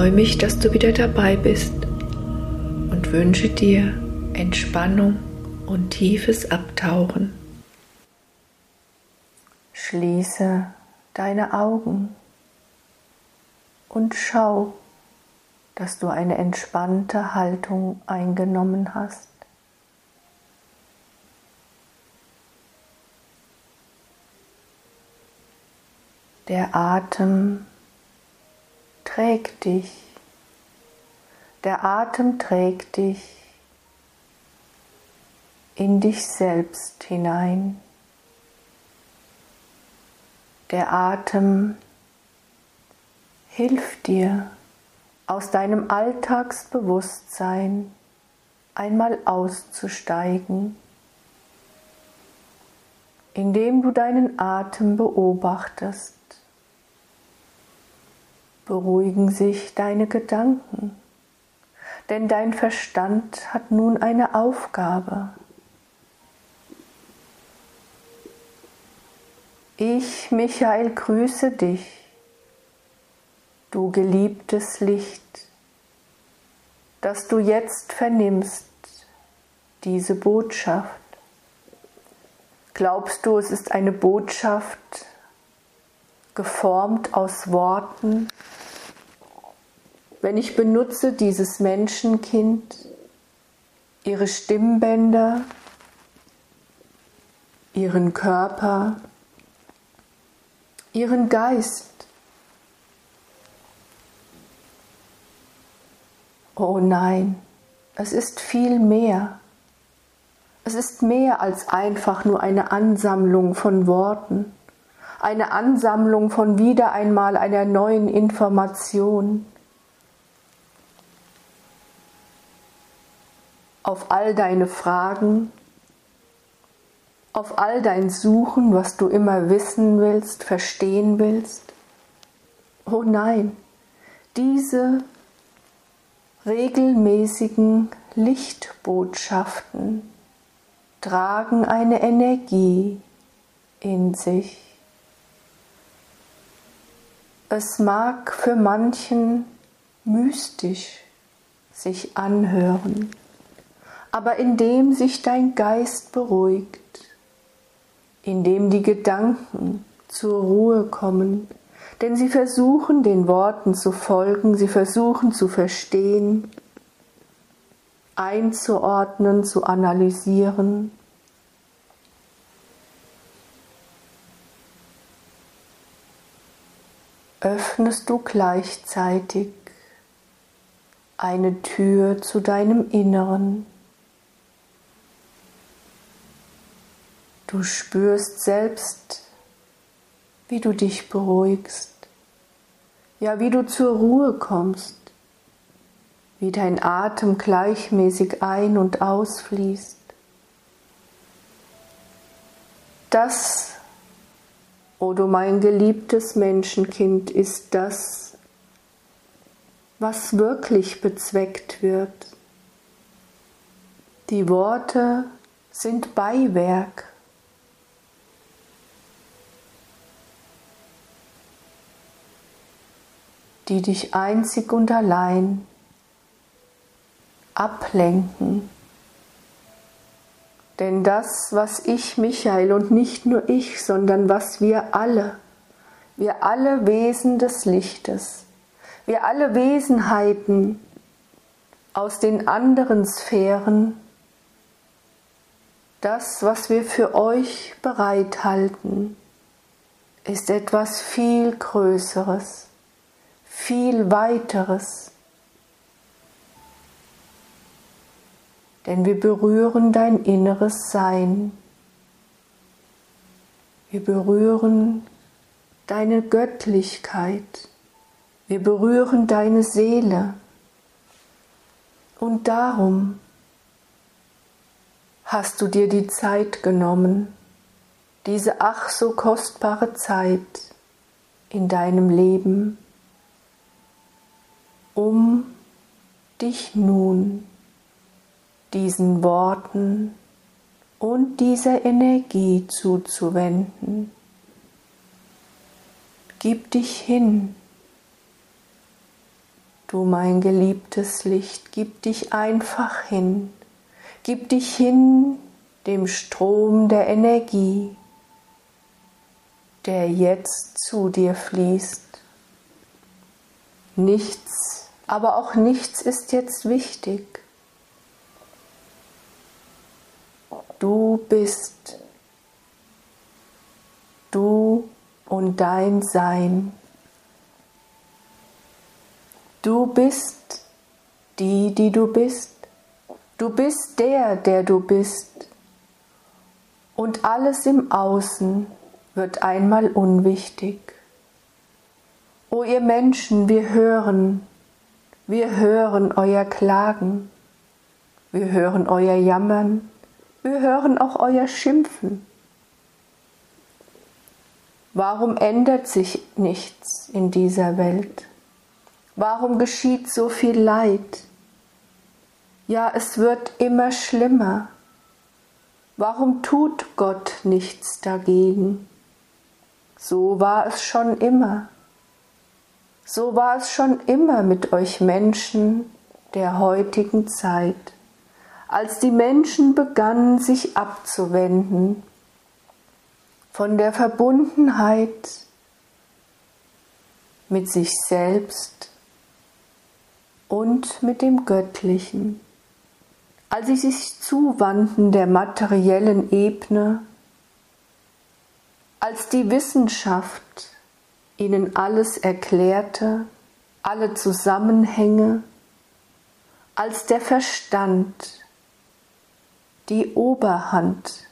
freue mich, dass du wieder dabei bist und wünsche dir Entspannung und tiefes Abtauchen. Schließe deine Augen und schau, dass du eine entspannte Haltung eingenommen hast. Der Atem trägt dich. Der Atem trägt dich in dich selbst hinein. Der Atem hilft dir, aus deinem Alltagsbewusstsein einmal auszusteigen, indem du deinen Atem beobachtest beruhigen sich deine Gedanken, denn dein Verstand hat nun eine Aufgabe. Ich, Michael, grüße dich, du geliebtes Licht, das du jetzt vernimmst, diese Botschaft. Glaubst du, es ist eine Botschaft geformt aus Worten, wenn ich benutze dieses Menschenkind, ihre Stimmbänder, ihren Körper, ihren Geist. Oh nein, es ist viel mehr. Es ist mehr als einfach nur eine Ansammlung von Worten, eine Ansammlung von wieder einmal einer neuen Information. auf all deine Fragen, auf all dein Suchen, was du immer wissen willst, verstehen willst. Oh nein, diese regelmäßigen Lichtbotschaften tragen eine Energie in sich. Es mag für manchen mystisch sich anhören aber indem sich dein Geist beruhigt, indem die Gedanken zur Ruhe kommen, denn sie versuchen den Worten zu folgen, sie versuchen zu verstehen, einzuordnen, zu analysieren. Öffnest du gleichzeitig eine Tür zu deinem Inneren. Du spürst selbst, wie du dich beruhigst, ja, wie du zur Ruhe kommst, wie dein Atem gleichmäßig ein- und ausfließt. Das, o du mein geliebtes Menschenkind, ist das, was wirklich bezweckt wird. Die Worte sind Beiwerk. die dich einzig und allein ablenken. Denn das, was ich, Michael, und nicht nur ich, sondern was wir alle, wir alle Wesen des Lichtes, wir alle Wesenheiten aus den anderen Sphären, das, was wir für euch bereithalten, ist etwas viel Größeres viel weiteres. Denn wir berühren dein inneres Sein. Wir berühren deine Göttlichkeit. Wir berühren deine Seele. Und darum hast du dir die Zeit genommen, diese ach so kostbare Zeit in deinem Leben um dich nun diesen Worten und dieser Energie zuzuwenden. Gib dich hin. Du mein geliebtes Licht, gib dich einfach hin, gib dich hin dem Strom der Energie, der jetzt zu dir fließt. Nichts, aber auch nichts ist jetzt wichtig. Du bist, du und dein Sein. Du bist die, die du bist. Du bist der, der du bist. Und alles im Außen wird einmal unwichtig. O ihr Menschen, wir hören, wir hören euer Klagen, wir hören euer Jammern, wir hören auch euer Schimpfen. Warum ändert sich nichts in dieser Welt? Warum geschieht so viel Leid? Ja, es wird immer schlimmer. Warum tut Gott nichts dagegen? So war es schon immer. So war es schon immer mit euch Menschen der heutigen Zeit, als die Menschen begannen sich abzuwenden von der Verbundenheit mit sich selbst und mit dem Göttlichen. Als sie sich zuwandten der materiellen Ebene, als die Wissenschaft ihnen alles erklärte, alle Zusammenhänge, als der Verstand die Oberhand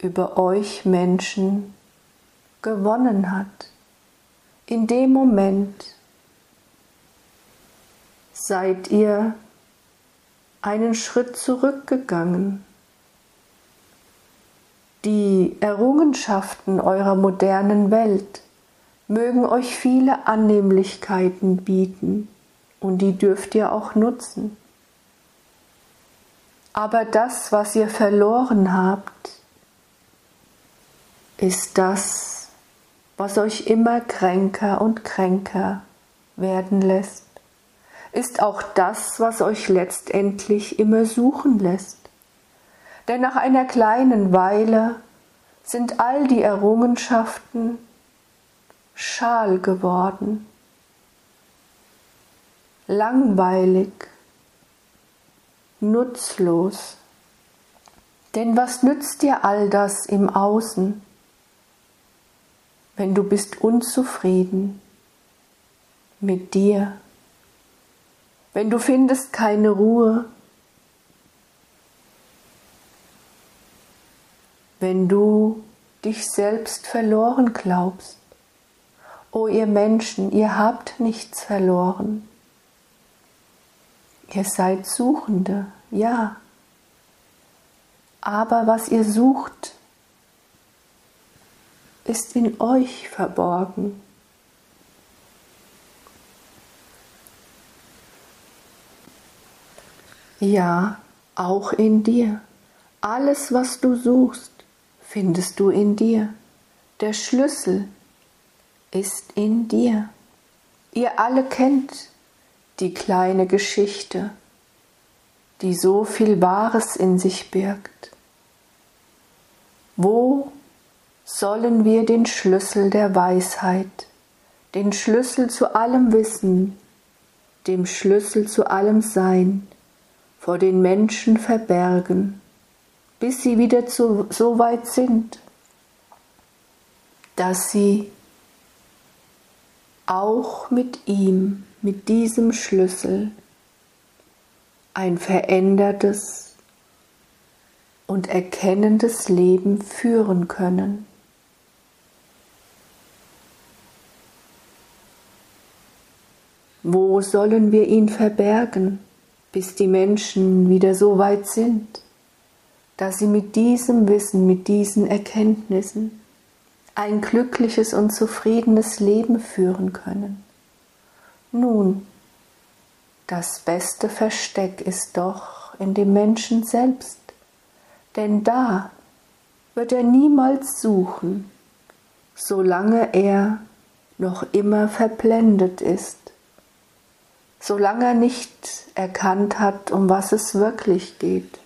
über euch Menschen gewonnen hat. In dem Moment seid ihr einen Schritt zurückgegangen. Die Errungenschaften eurer modernen Welt mögen euch viele Annehmlichkeiten bieten und die dürft ihr auch nutzen. Aber das, was ihr verloren habt, ist das, was euch immer kränker und kränker werden lässt ist auch das, was euch letztendlich immer suchen lässt. Denn nach einer kleinen Weile sind all die Errungenschaften schal geworden, langweilig, nutzlos. Denn was nützt dir all das im Außen, wenn du bist unzufrieden mit dir? wenn du findest keine Ruhe, wenn du dich selbst verloren glaubst. O ihr Menschen, ihr habt nichts verloren. Ihr seid Suchende, ja. Aber was ihr sucht, ist in euch verborgen. Ja, auch in dir. Alles, was du suchst, findest du in dir. Der Schlüssel ist in dir. Ihr alle kennt die kleine Geschichte, die so viel Wahres in sich birgt. Wo sollen wir den Schlüssel der Weisheit, den Schlüssel zu allem Wissen, dem Schlüssel zu allem Sein, vor den Menschen verbergen, bis sie wieder zu, so weit sind, dass sie auch mit ihm, mit diesem Schlüssel, ein verändertes und erkennendes Leben führen können. Wo sollen wir ihn verbergen? bis die Menschen wieder so weit sind, dass sie mit diesem Wissen, mit diesen Erkenntnissen ein glückliches und zufriedenes Leben führen können. Nun, das beste Versteck ist doch in dem Menschen selbst, denn da wird er niemals suchen, solange er noch immer verblendet ist. Solange er nicht erkannt hat, um was es wirklich geht,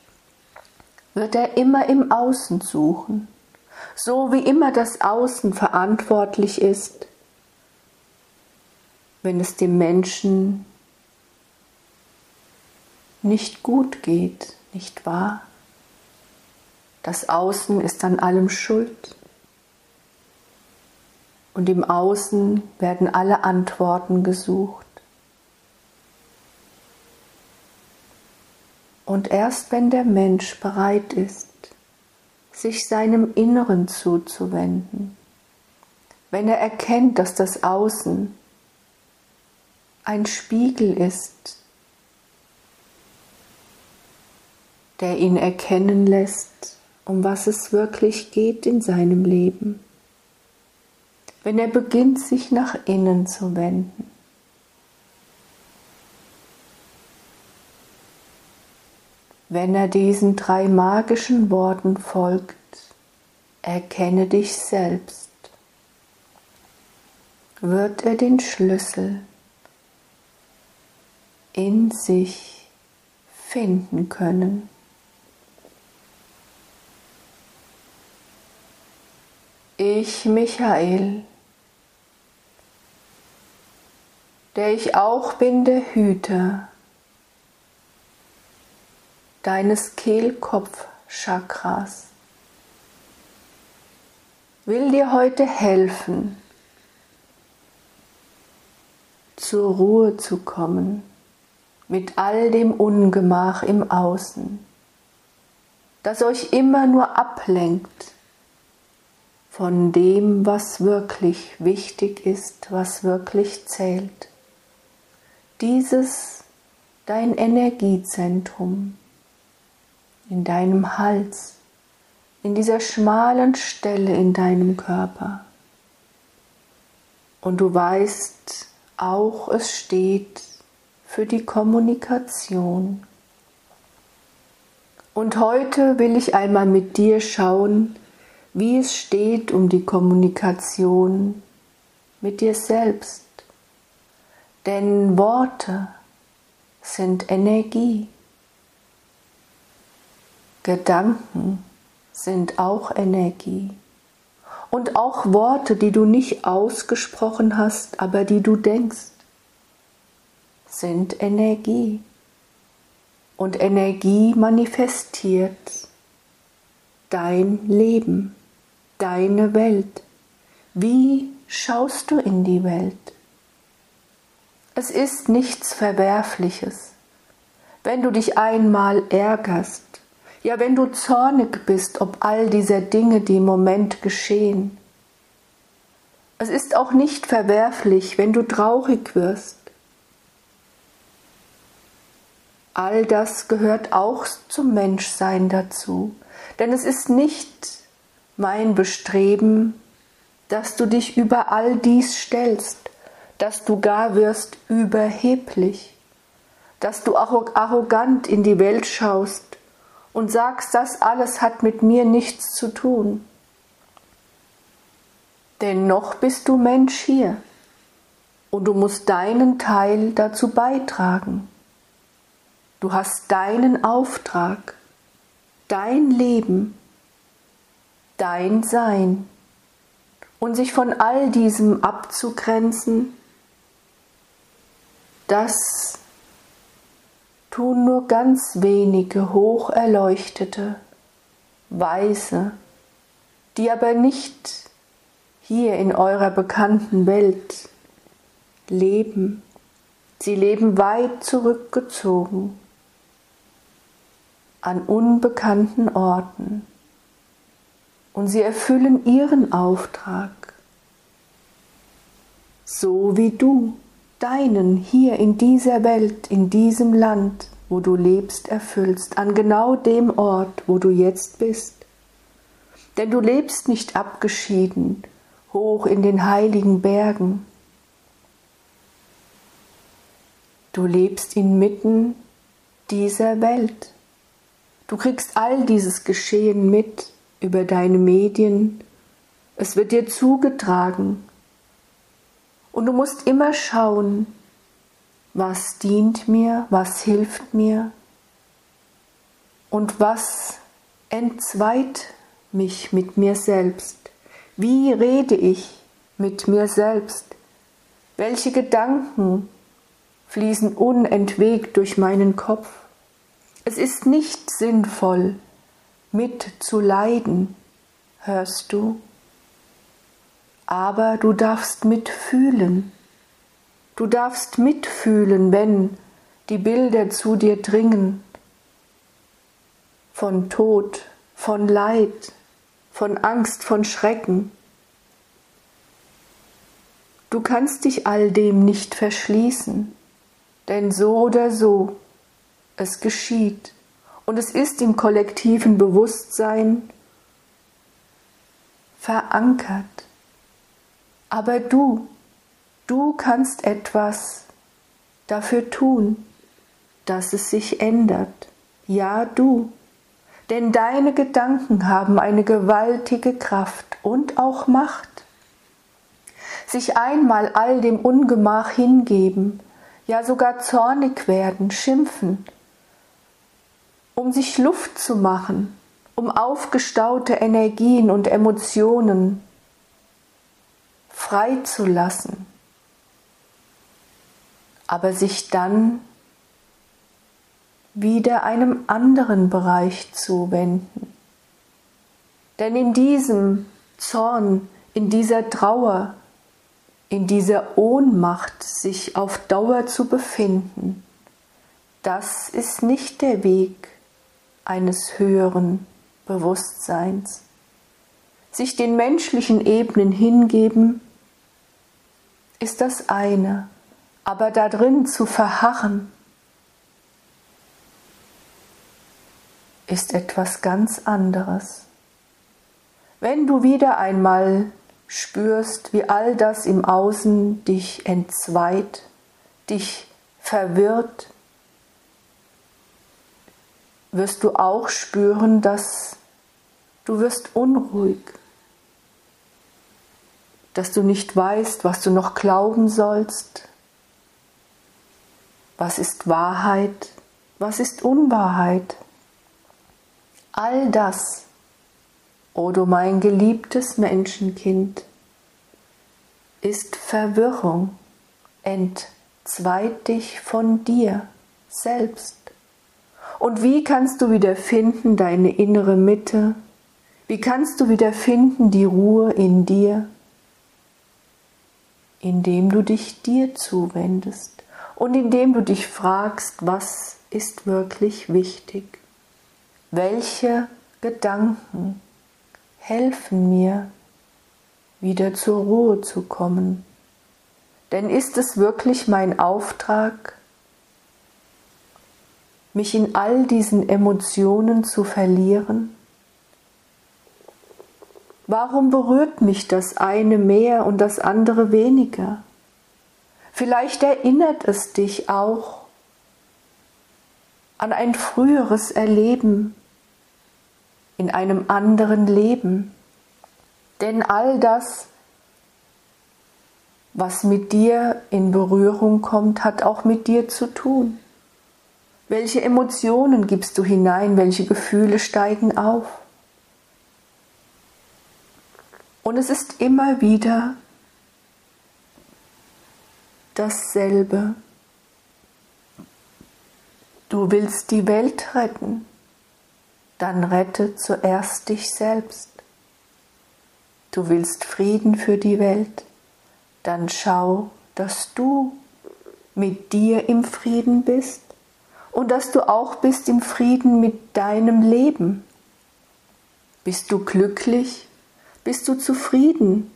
wird er immer im Außen suchen, so wie immer das Außen verantwortlich ist, wenn es dem Menschen nicht gut geht, nicht wahr? Das Außen ist an allem schuld. Und im Außen werden alle Antworten gesucht. Und erst wenn der Mensch bereit ist, sich seinem Inneren zuzuwenden, wenn er erkennt, dass das Außen ein Spiegel ist, der ihn erkennen lässt, um was es wirklich geht in seinem Leben, wenn er beginnt, sich nach innen zu wenden, Wenn er diesen drei magischen Worten folgt, erkenne dich selbst, wird er den Schlüssel in sich finden können. Ich, Michael, der ich auch bin der Hüter deines Kehlkopfchakras will dir heute helfen, zur Ruhe zu kommen mit all dem Ungemach im Außen, das euch immer nur ablenkt von dem, was wirklich wichtig ist, was wirklich zählt. Dieses dein Energiezentrum, in deinem Hals, in dieser schmalen Stelle in deinem Körper. Und du weißt auch, es steht für die Kommunikation. Und heute will ich einmal mit dir schauen, wie es steht um die Kommunikation mit dir selbst. Denn Worte sind Energie. Gedanken sind auch Energie. Und auch Worte, die du nicht ausgesprochen hast, aber die du denkst, sind Energie. Und Energie manifestiert dein Leben, deine Welt. Wie schaust du in die Welt? Es ist nichts Verwerfliches, wenn du dich einmal ärgerst, ja, wenn du zornig bist ob all dieser Dinge, die im Moment geschehen. Es ist auch nicht verwerflich, wenn du traurig wirst. All das gehört auch zum Menschsein dazu, denn es ist nicht mein Bestreben, dass du dich über all dies stellst, dass du gar wirst überheblich, dass du arrogant in die Welt schaust und sagst, das alles hat mit mir nichts zu tun. Denn noch bist du Mensch hier und du musst deinen Teil dazu beitragen. Du hast deinen Auftrag, dein Leben, dein Sein und sich von all diesem abzugrenzen, das tun nur ganz wenige hoch erleuchtete, Weise, die aber nicht hier in eurer bekannten Welt leben. Sie leben weit zurückgezogen an unbekannten Orten und sie erfüllen ihren Auftrag, so wie du deinen hier in dieser Welt, in diesem Land, wo du lebst, erfüllst, an genau dem Ort, wo du jetzt bist. Denn du lebst nicht abgeschieden, hoch in den heiligen Bergen. Du lebst inmitten dieser Welt. Du kriegst all dieses Geschehen mit über deine Medien. Es wird dir zugetragen. Und du musst immer schauen, was dient mir, was hilft mir und was entzweit mich mit mir selbst. Wie rede ich mit mir selbst? Welche Gedanken fließen unentwegt durch meinen Kopf? Es ist nicht sinnvoll, mitzuleiden, hörst du? Aber du darfst mitfühlen. Du darfst mitfühlen, wenn die Bilder zu dir dringen von Tod, von Leid, von Angst, von Schrecken. Du kannst dich all dem nicht verschließen, denn so oder so es geschieht und es ist im kollektiven Bewusstsein verankert. Aber du, du kannst etwas dafür tun, dass es sich ändert. Ja, du. Denn deine Gedanken haben eine gewaltige Kraft und auch Macht. Sich einmal all dem Ungemach hingeben, ja sogar zornig werden, schimpfen, um sich Luft zu machen, um aufgestaute Energien und Emotionen freizulassen, aber sich dann wieder einem anderen Bereich zuwenden. Denn in diesem Zorn, in dieser Trauer, in dieser Ohnmacht sich auf Dauer zu befinden, das ist nicht der Weg eines höheren Bewusstseins. Sich den menschlichen Ebenen hingeben ist das eine, aber darin zu verharren, ist etwas ganz anderes. Wenn du wieder einmal spürst, wie all das im Außen dich entzweit, dich verwirrt, wirst du auch spüren, dass du wirst unruhig, dass du nicht weißt, was du noch glauben sollst. Was ist Wahrheit? Was ist Unwahrheit? All das, o oh du mein geliebtes Menschenkind, ist Verwirrung, entzweit dich von dir selbst. Und wie kannst du wieder finden deine innere Mitte? Wie kannst du wieder finden die Ruhe in dir? indem du dich dir zuwendest und indem du dich fragst, was ist wirklich wichtig? Welche Gedanken helfen mir, wieder zur Ruhe zu kommen? Denn ist es wirklich mein Auftrag, mich in all diesen Emotionen zu verlieren? Warum berührt mich das eine mehr und das andere weniger? Vielleicht erinnert es dich auch an ein früheres Erleben in einem anderen Leben. Denn all das, was mit dir in Berührung kommt, hat auch mit dir zu tun. Welche Emotionen gibst du hinein? Welche Gefühle steigen auf? Und es ist immer wieder dasselbe. Du willst die Welt retten, dann rette zuerst dich selbst. Du willst Frieden für die Welt, dann schau, dass du mit dir im Frieden bist und dass du auch bist im Frieden mit deinem Leben. Bist du glücklich bist du zufrieden?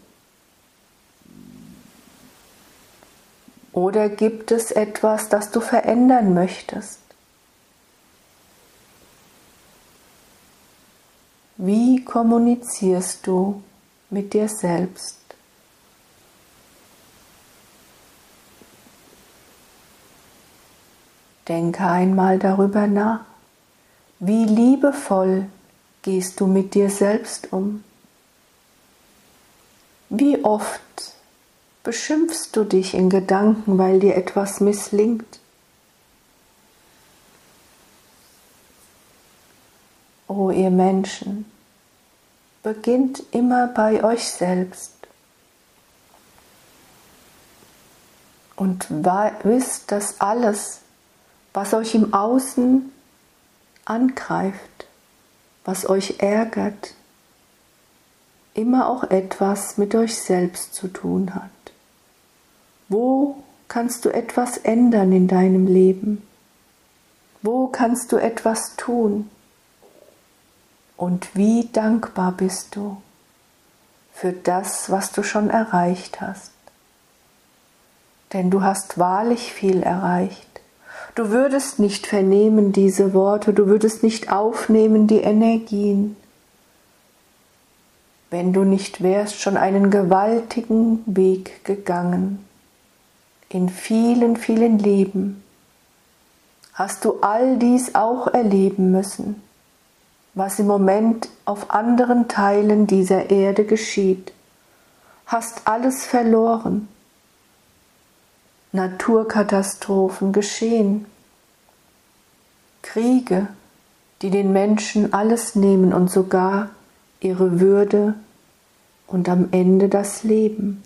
Oder gibt es etwas, das du verändern möchtest? Wie kommunizierst du mit dir selbst? Denke einmal darüber nach. Wie liebevoll gehst du mit dir selbst um? Wie oft Beschimpfst du dich in Gedanken, weil dir etwas misslingt? O ihr Menschen, beginnt immer bei euch selbst und wisst, dass alles, was euch im Außen angreift, was euch ärgert, immer auch etwas mit euch selbst zu tun hat. Wo kannst du etwas ändern in deinem Leben? Wo kannst du etwas tun? Und wie dankbar bist du für das, was du schon erreicht hast? Denn du hast wahrlich viel erreicht. Du würdest nicht vernehmen diese Worte, du würdest nicht aufnehmen die Energien, wenn du nicht wärst schon einen gewaltigen Weg gegangen. In vielen, vielen Leben hast du all dies auch erleben müssen, was im Moment auf anderen Teilen dieser Erde geschieht. Hast alles verloren. Naturkatastrophen geschehen. Kriege, die den Menschen alles nehmen und sogar ihre Würde und am Ende das Leben.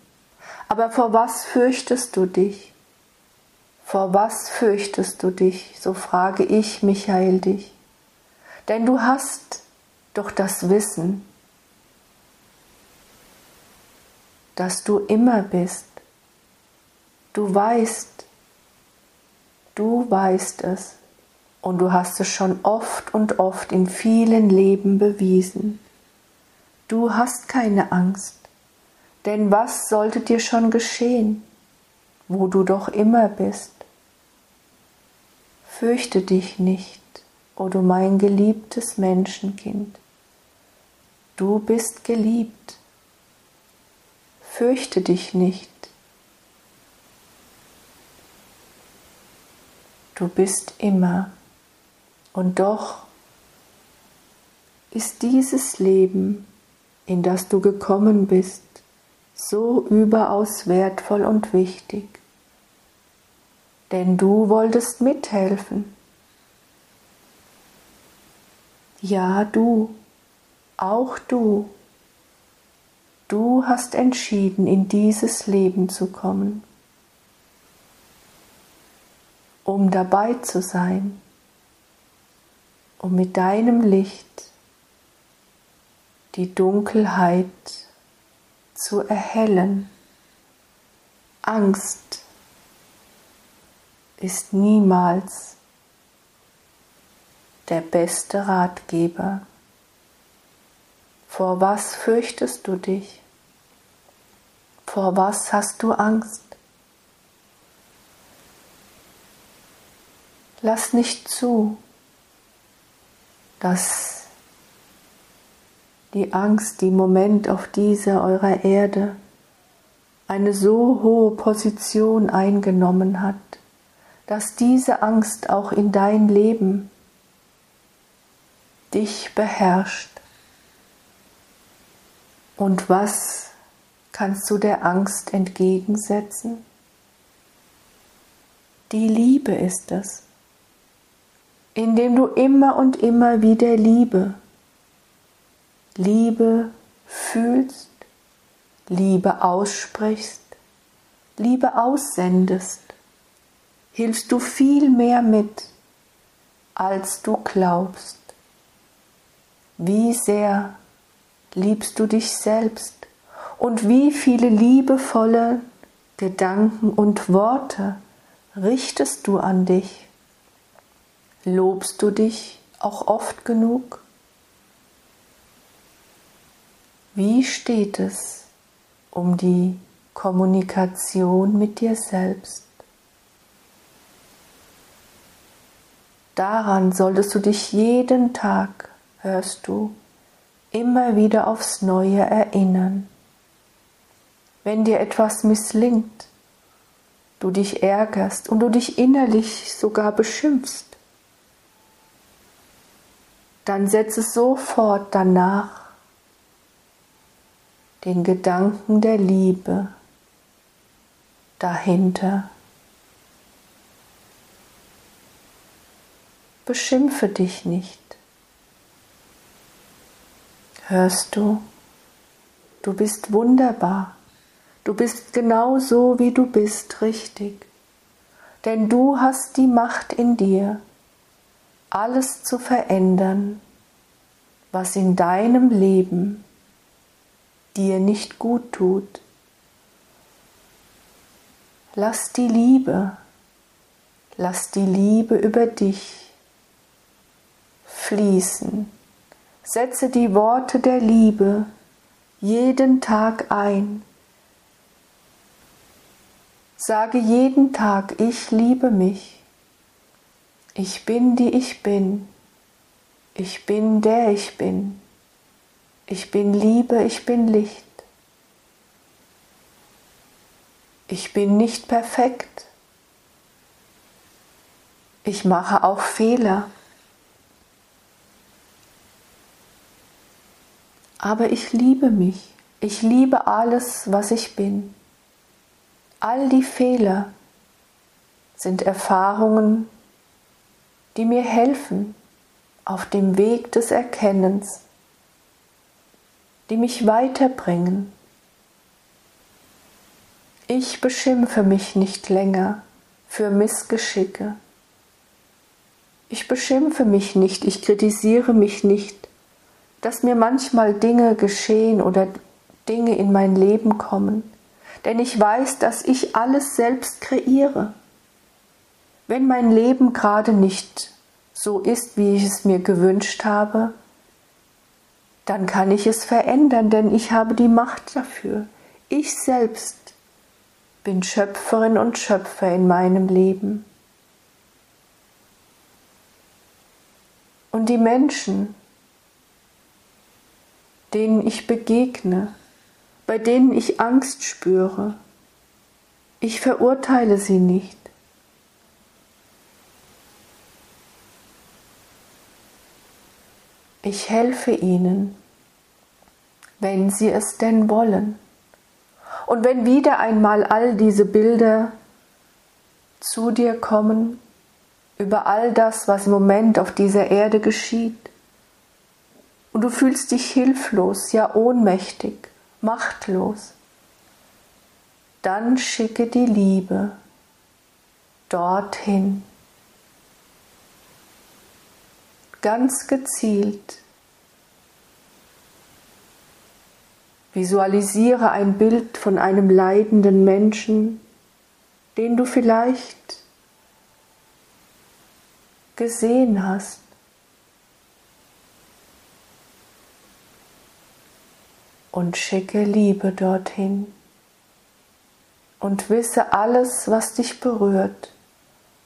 Aber vor was fürchtest du dich? Vor was fürchtest du dich? So frage ich, Michael, dich. Denn du hast doch das Wissen, dass du immer bist. Du weißt, du weißt es und du hast es schon oft und oft in vielen Leben bewiesen. Du hast keine Angst, denn was sollte dir schon geschehen, wo du doch immer bist? Fürchte dich nicht, o oh du mein geliebtes Menschenkind. Du bist geliebt. Fürchte dich nicht. Du bist immer. Und doch ist dieses Leben in das du gekommen bist, so überaus wertvoll und wichtig. Denn du wolltest mithelfen. Ja, du, auch du, du hast entschieden, in dieses Leben zu kommen, um dabei zu sein, um mit deinem Licht die Dunkelheit zu erhellen. Angst ist niemals der beste Ratgeber. Vor was fürchtest du dich? Vor was hast du Angst? Lass nicht zu, dass die Angst, die im Moment auf dieser eurer Erde eine so hohe Position eingenommen hat, dass diese Angst auch in dein Leben dich beherrscht. Und was kannst du der Angst entgegensetzen? Die Liebe ist es, indem du immer und immer wieder Liebe Liebe fühlst, Liebe aussprichst, Liebe aussendest, hilfst du viel mehr mit, als du glaubst. Wie sehr liebst du dich selbst und wie viele liebevolle Gedanken und Worte richtest du an dich? Lobst du dich auch oft genug? Wie steht es um die Kommunikation mit dir selbst? Daran solltest du dich jeden Tag, hörst du, immer wieder aufs Neue erinnern. Wenn dir etwas misslingt, du dich ärgerst und du dich innerlich sogar beschimpfst, dann setze sofort danach den Gedanken der Liebe dahinter. Beschimpfe dich nicht. Hörst du? Du bist wunderbar. Du bist genau so, wie du bist, richtig. Denn du hast die Macht in dir, alles zu verändern, was in deinem Leben dir nicht gut tut. Lass die Liebe, lass die Liebe über dich fließen. Setze die Worte der Liebe jeden Tag ein. Sage jeden Tag, ich liebe mich. Ich bin die ich bin. Ich bin der ich bin. Ich bin Liebe, ich bin Licht. Ich bin nicht perfekt. Ich mache auch Fehler. Aber ich liebe mich. Ich liebe alles, was ich bin. All die Fehler sind Erfahrungen, die mir helfen auf dem Weg des Erkennens, die mich weiterbringen ich beschimpfe mich nicht länger für Missgeschicke. Ich beschimpfe mich nicht, ich kritisiere mich nicht, dass mir manchmal Dinge geschehen oder Dinge in mein Leben kommen, denn ich weiß, dass ich alles selbst kreiere. Wenn mein Leben gerade nicht so ist, wie ich es mir gewünscht habe, dann kann ich es verändern, denn ich habe die Macht dafür. Ich selbst bin Schöpferin und Schöpfer in meinem Leben. Und die Menschen, denen ich begegne, bei denen ich Angst spüre, ich verurteile sie nicht. Ich helfe ihnen, wenn sie es denn wollen. Und wenn wieder einmal all diese Bilder zu dir kommen, über all das, was im Moment auf dieser Erde geschieht, und du fühlst dich hilflos, ja ohnmächtig, machtlos, dann schicke die Liebe dorthin. Ganz gezielt Visualisiere ein Bild von einem leidenden Menschen, den du vielleicht gesehen hast. Und schicke Liebe dorthin. Und wisse, alles, was dich berührt,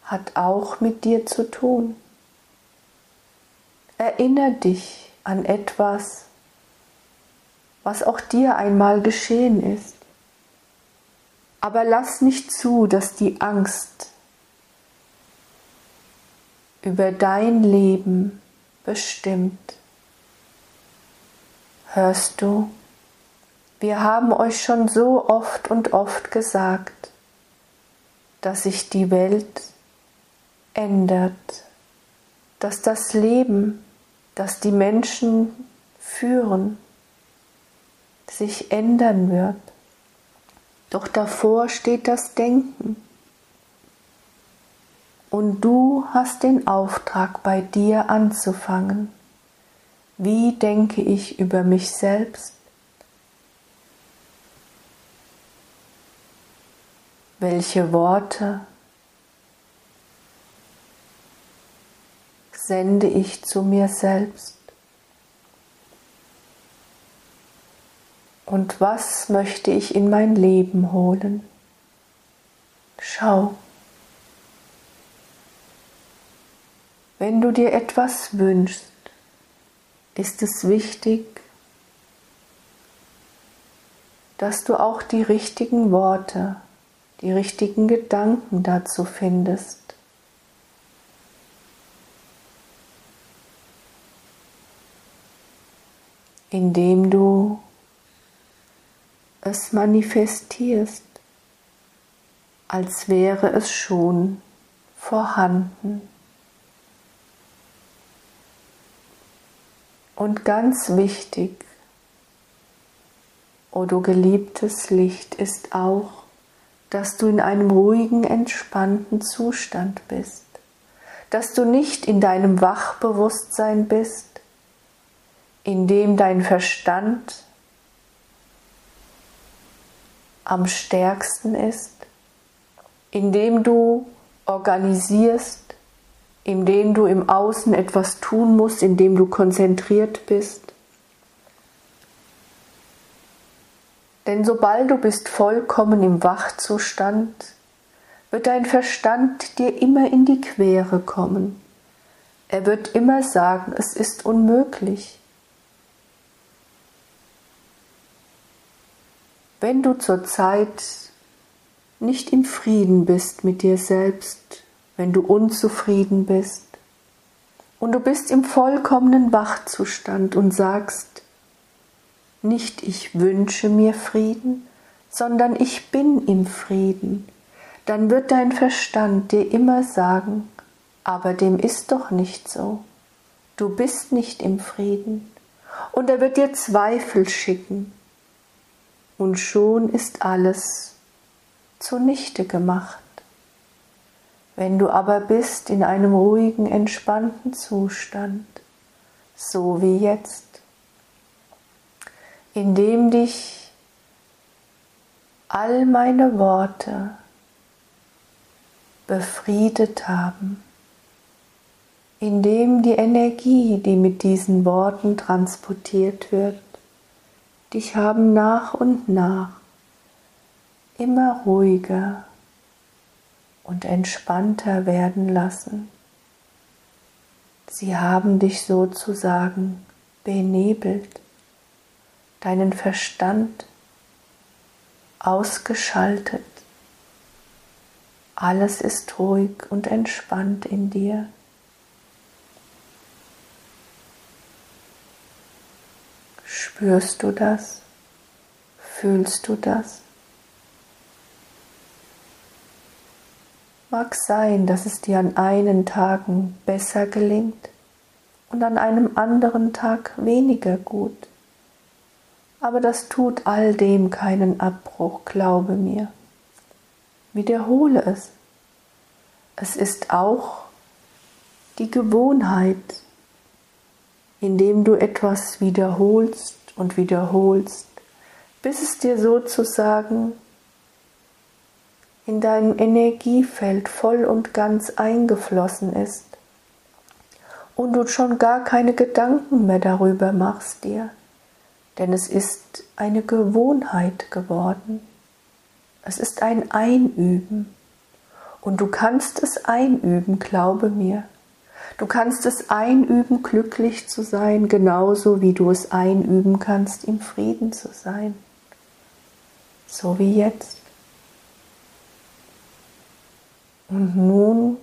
hat auch mit dir zu tun. Erinnere dich an etwas, was auch dir einmal geschehen ist. Aber lass nicht zu, dass die Angst über dein Leben bestimmt. Hörst du? Wir haben euch schon so oft und oft gesagt, dass sich die Welt ändert, dass das Leben, das die Menschen führen, sich ändern wird. Doch davor steht das Denken. Und du hast den Auftrag, bei dir anzufangen. Wie denke ich über mich selbst? Welche Worte sende ich zu mir selbst? Und was möchte ich in mein Leben holen? Schau. Wenn du dir etwas wünschst, ist es wichtig, dass du auch die richtigen Worte, die richtigen Gedanken dazu findest. Indem du es manifestierst. als wäre es schon vorhanden. Und ganz wichtig, o oh du geliebtes Licht, ist auch, dass du in einem ruhigen, entspannten Zustand bist, dass du nicht in deinem Wachbewusstsein bist, in dem dein Verstand am stärksten ist, indem du organisierst, indem du im Außen etwas tun musst, indem du konzentriert bist. Denn sobald du bist vollkommen im Wachzustand, wird dein Verstand dir immer in die Quere kommen. Er wird immer sagen, es ist unmöglich. Wenn du zurzeit nicht im Frieden bist mit dir selbst, wenn du unzufrieden bist und du bist im vollkommenen Wachzustand und sagst, nicht ich wünsche mir Frieden, sondern ich bin im Frieden, dann wird dein Verstand dir immer sagen, aber dem ist doch nicht so. Du bist nicht im Frieden. Und er wird dir Zweifel schicken. Und schon ist alles zunichte gemacht. Wenn du aber bist in einem ruhigen, entspannten Zustand, so wie jetzt, in dem dich all meine Worte befriedet haben, in dem die Energie, die mit diesen Worten transportiert wird, dich haben nach und nach immer ruhiger und entspannter werden lassen. Sie haben dich sozusagen benebelt, deinen Verstand ausgeschaltet. Alles ist ruhig und entspannt in dir. Spürst du das? Fühlst du das? Mag sein, dass es dir an einen Tagen besser gelingt und an einem anderen Tag weniger gut. Aber das tut all dem keinen Abbruch, glaube mir. Wiederhole es. Es ist auch die Gewohnheit, indem du etwas wiederholst und wiederholst, bis es dir sozusagen in deinem Energiefeld voll und ganz eingeflossen ist und du schon gar keine Gedanken mehr darüber machst dir, denn es ist eine Gewohnheit geworden. Es ist ein Einüben und du kannst es einüben, glaube mir. Du kannst es einüben, glücklich zu sein, genauso wie du es einüben kannst, im Frieden zu sein. So wie jetzt. Und nun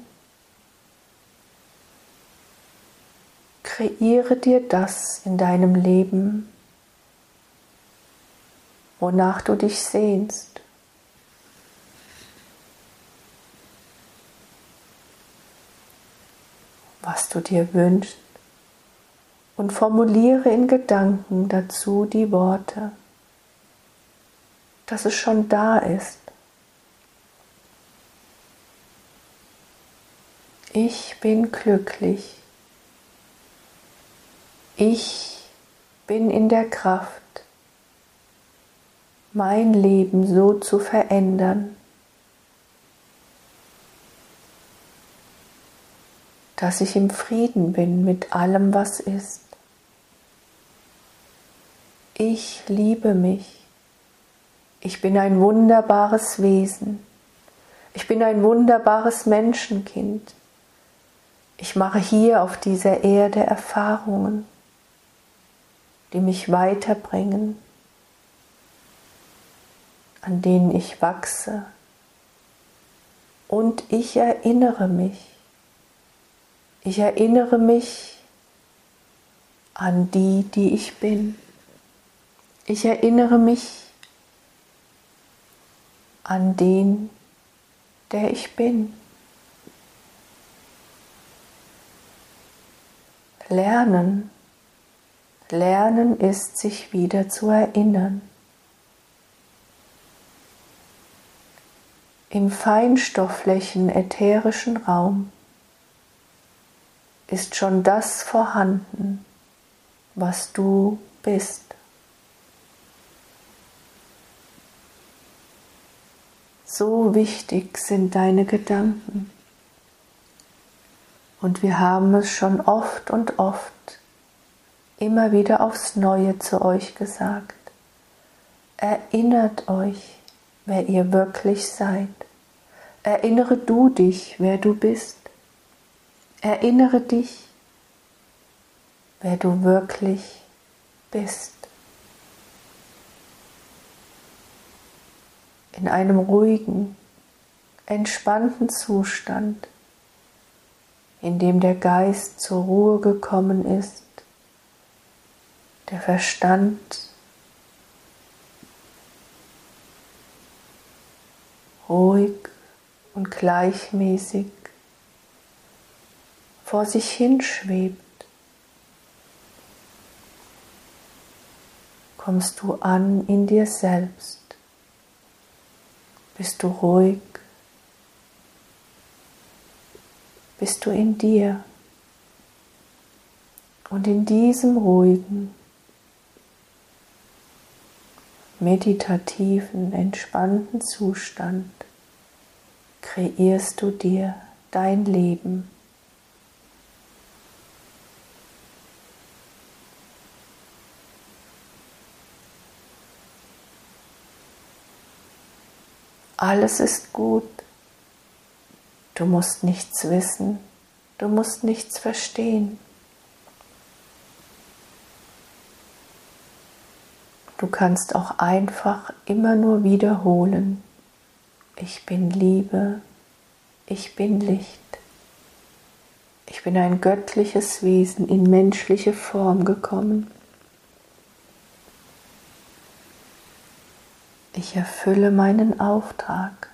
kreiere dir das in deinem Leben, wonach du dich sehnst. Was du dir wünschst und formuliere in Gedanken dazu die Worte, dass es schon da ist. Ich bin glücklich. Ich bin in der Kraft, mein Leben so zu verändern, dass ich im Frieden bin mit allem, was ist. Ich liebe mich. Ich bin ein wunderbares Wesen. Ich bin ein wunderbares Menschenkind. Ich mache hier auf dieser Erde Erfahrungen, die mich weiterbringen, an denen ich wachse. Und ich erinnere mich, ich erinnere mich an die, die ich bin. Ich erinnere mich an den, der ich bin. Lernen. Lernen ist, sich wieder zu erinnern. Im feinstofflichen ätherischen Raum ist schon das vorhanden, was du bist. So wichtig sind deine Gedanken. Und wir haben es schon oft und oft immer wieder aufs Neue zu euch gesagt. Erinnert euch, wer ihr wirklich seid. Erinnere du dich, wer du bist. Erinnere dich, wer du wirklich bist. In einem ruhigen, entspannten Zustand, in dem der Geist zur Ruhe gekommen ist, der Verstand ruhig und gleichmäßig vor sich hinschwebt, kommst du an in dir selbst, bist du ruhig, bist du in dir? Und in diesem ruhigen, meditativen, entspannten Zustand kreierst du dir dein Leben. Alles ist gut. Du musst nichts wissen. Du musst nichts verstehen. Du kannst auch einfach immer nur wiederholen. Ich bin Liebe, ich bin Licht. Ich bin ein göttliches Wesen in menschliche Form gekommen. Ich erfülle meinen Auftrag,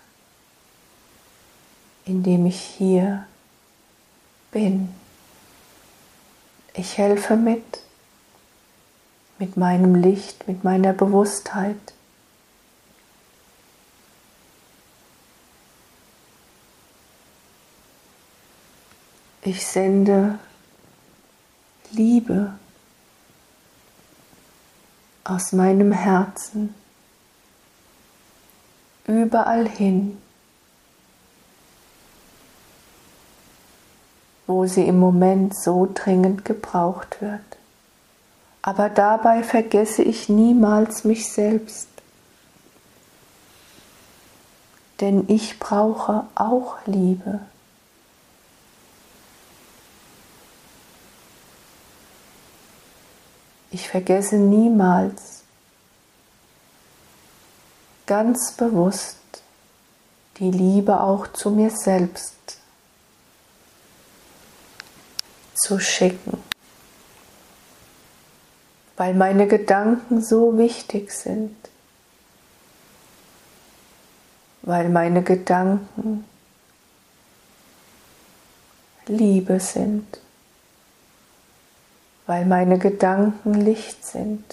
indem ich hier bin. Ich helfe mit, mit meinem Licht, mit meiner Bewusstheit. Ich sende Liebe aus meinem Herzen überall hin, wo sie im Moment so dringend gebraucht wird aber dabei vergesse ich niemals mich selbst. Denn ich brauche auch Liebe. Ich vergesse niemals ganz bewusst die Liebe auch zu mir selbst zu schicken. Weil meine Gedanken so wichtig sind, weil meine Gedanken Liebe sind, weil meine Gedanken Licht sind.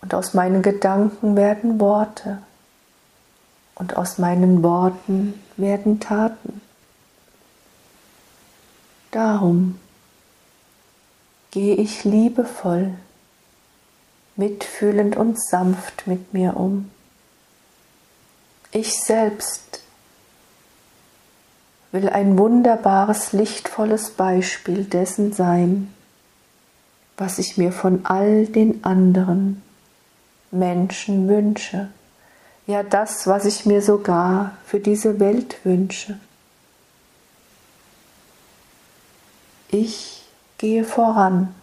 Und aus meinen Gedanken werden Worte und aus meinen Worten werden Taten. Darum gehe ich liebevoll, mitfühlend und sanft mit mir um. Ich selbst will ein wunderbares, lichtvolles Beispiel dessen sein, was ich mir von all den anderen Menschen wünsche, ja das, was ich mir sogar für diese Welt wünsche. Ich Gehe voran.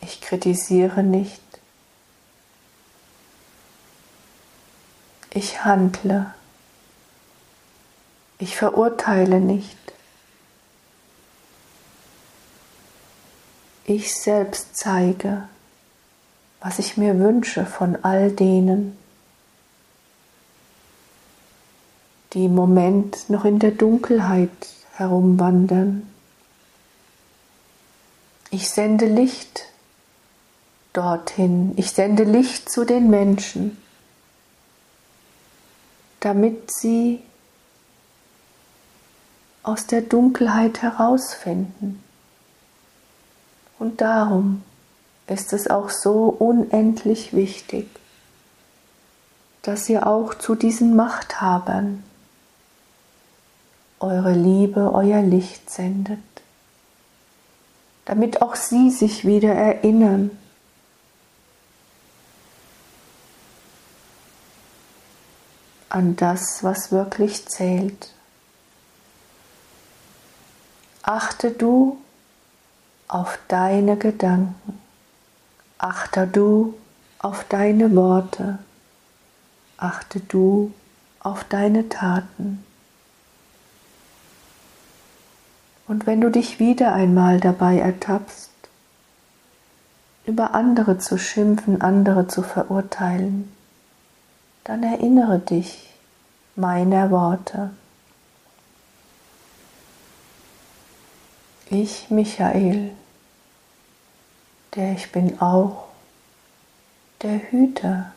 Ich kritisiere nicht. Ich handle. Ich verurteile nicht. Ich selbst zeige, was ich mir wünsche von all denen, die im Moment noch in der Dunkelheit herumwandern. Ich sende Licht dorthin, ich sende Licht zu den Menschen, damit sie aus der Dunkelheit herausfinden. Und darum ist es auch so unendlich wichtig, dass ihr auch zu diesen Machthabern eure Liebe, euer Licht sendet, damit auch sie sich wieder erinnern, an das, was wirklich zählt. Achte du auf deine Gedanken, achte du auf deine Worte, achte du auf deine Taten. Und wenn du dich wieder einmal dabei ertappst, über andere zu schimpfen, andere zu verurteilen, dann erinnere dich meiner Worte. Ich, Michael, der ich bin auch der Hüter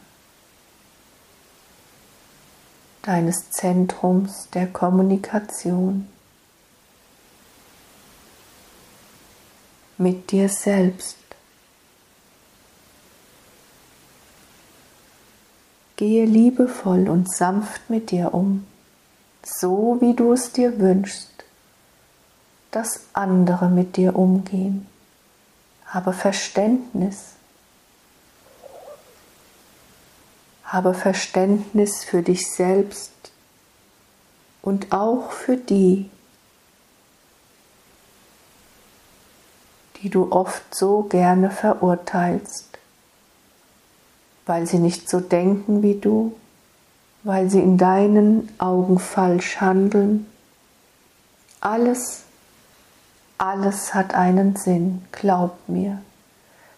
deines Zentrums der Kommunikation mit dir selbst. Gehe liebevoll und sanft mit dir um, so wie du es dir wünschst dass andere mit dir umgehen. Habe Verständnis. Habe Verständnis für dich selbst und auch für die, die du oft so gerne verurteilst, weil sie nicht so denken wie du, weil sie in deinen Augen falsch handeln. Alles alles hat einen Sinn, glaubt mir.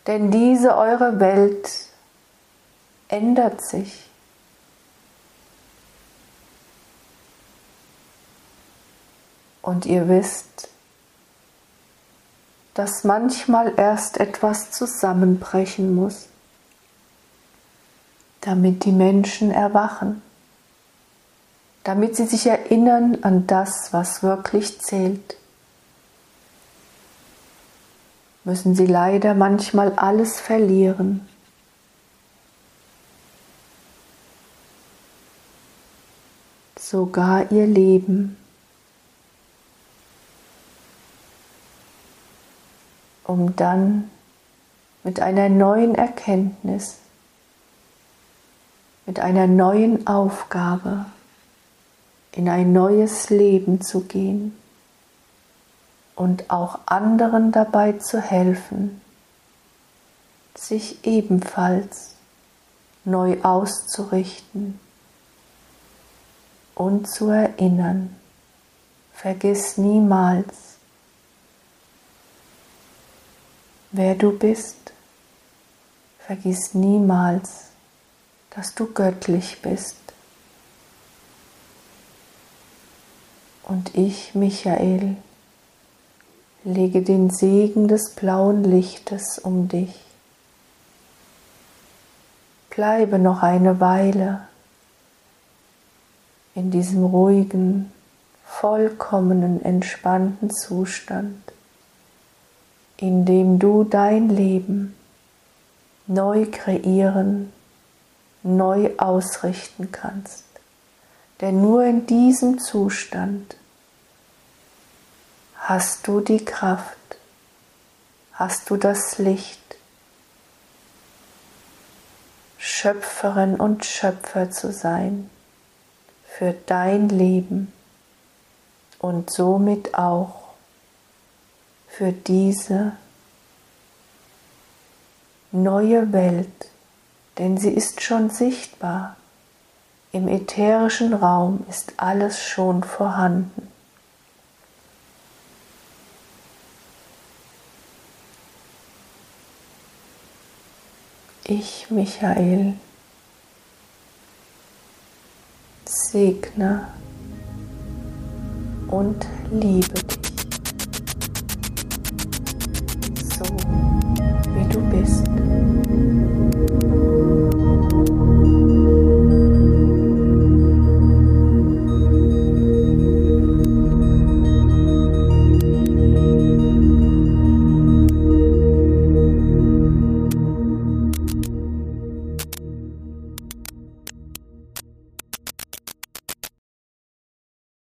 Denn diese eure Welt ändert sich. Und ihr wisst, dass manchmal erst etwas zusammenbrechen muss, damit die Menschen erwachen, damit sie sich erinnern an das, was wirklich zählt. Müssen sie leider manchmal alles verlieren. Sogar ihr Leben. um dann mit einer neuen Erkenntnis, mit einer neuen Aufgabe in ein neues Leben zu gehen und auch anderen dabei zu helfen, sich ebenfalls neu auszurichten und zu erinnern. Vergiss niemals, wer du bist. Vergiss niemals, dass du göttlich bist. Und ich, Michael, lege den Segen des blauen Lichtes um dich. Bleibe noch eine Weile in diesem ruhigen, vollkommenen, entspannten Zustand, in dem du dein Leben neu kreieren, neu ausrichten kannst. Denn nur in diesem Zustand hast du die Kraft, hast du das Licht, Schöpferin und Schöpfer zu sein für dein Leben und somit auch für diese neue Welt, denn sie ist schon sichtbar. Im ätherischen Raum ist alles schon vorhanden. Ich, Michael, segne und liebe dich.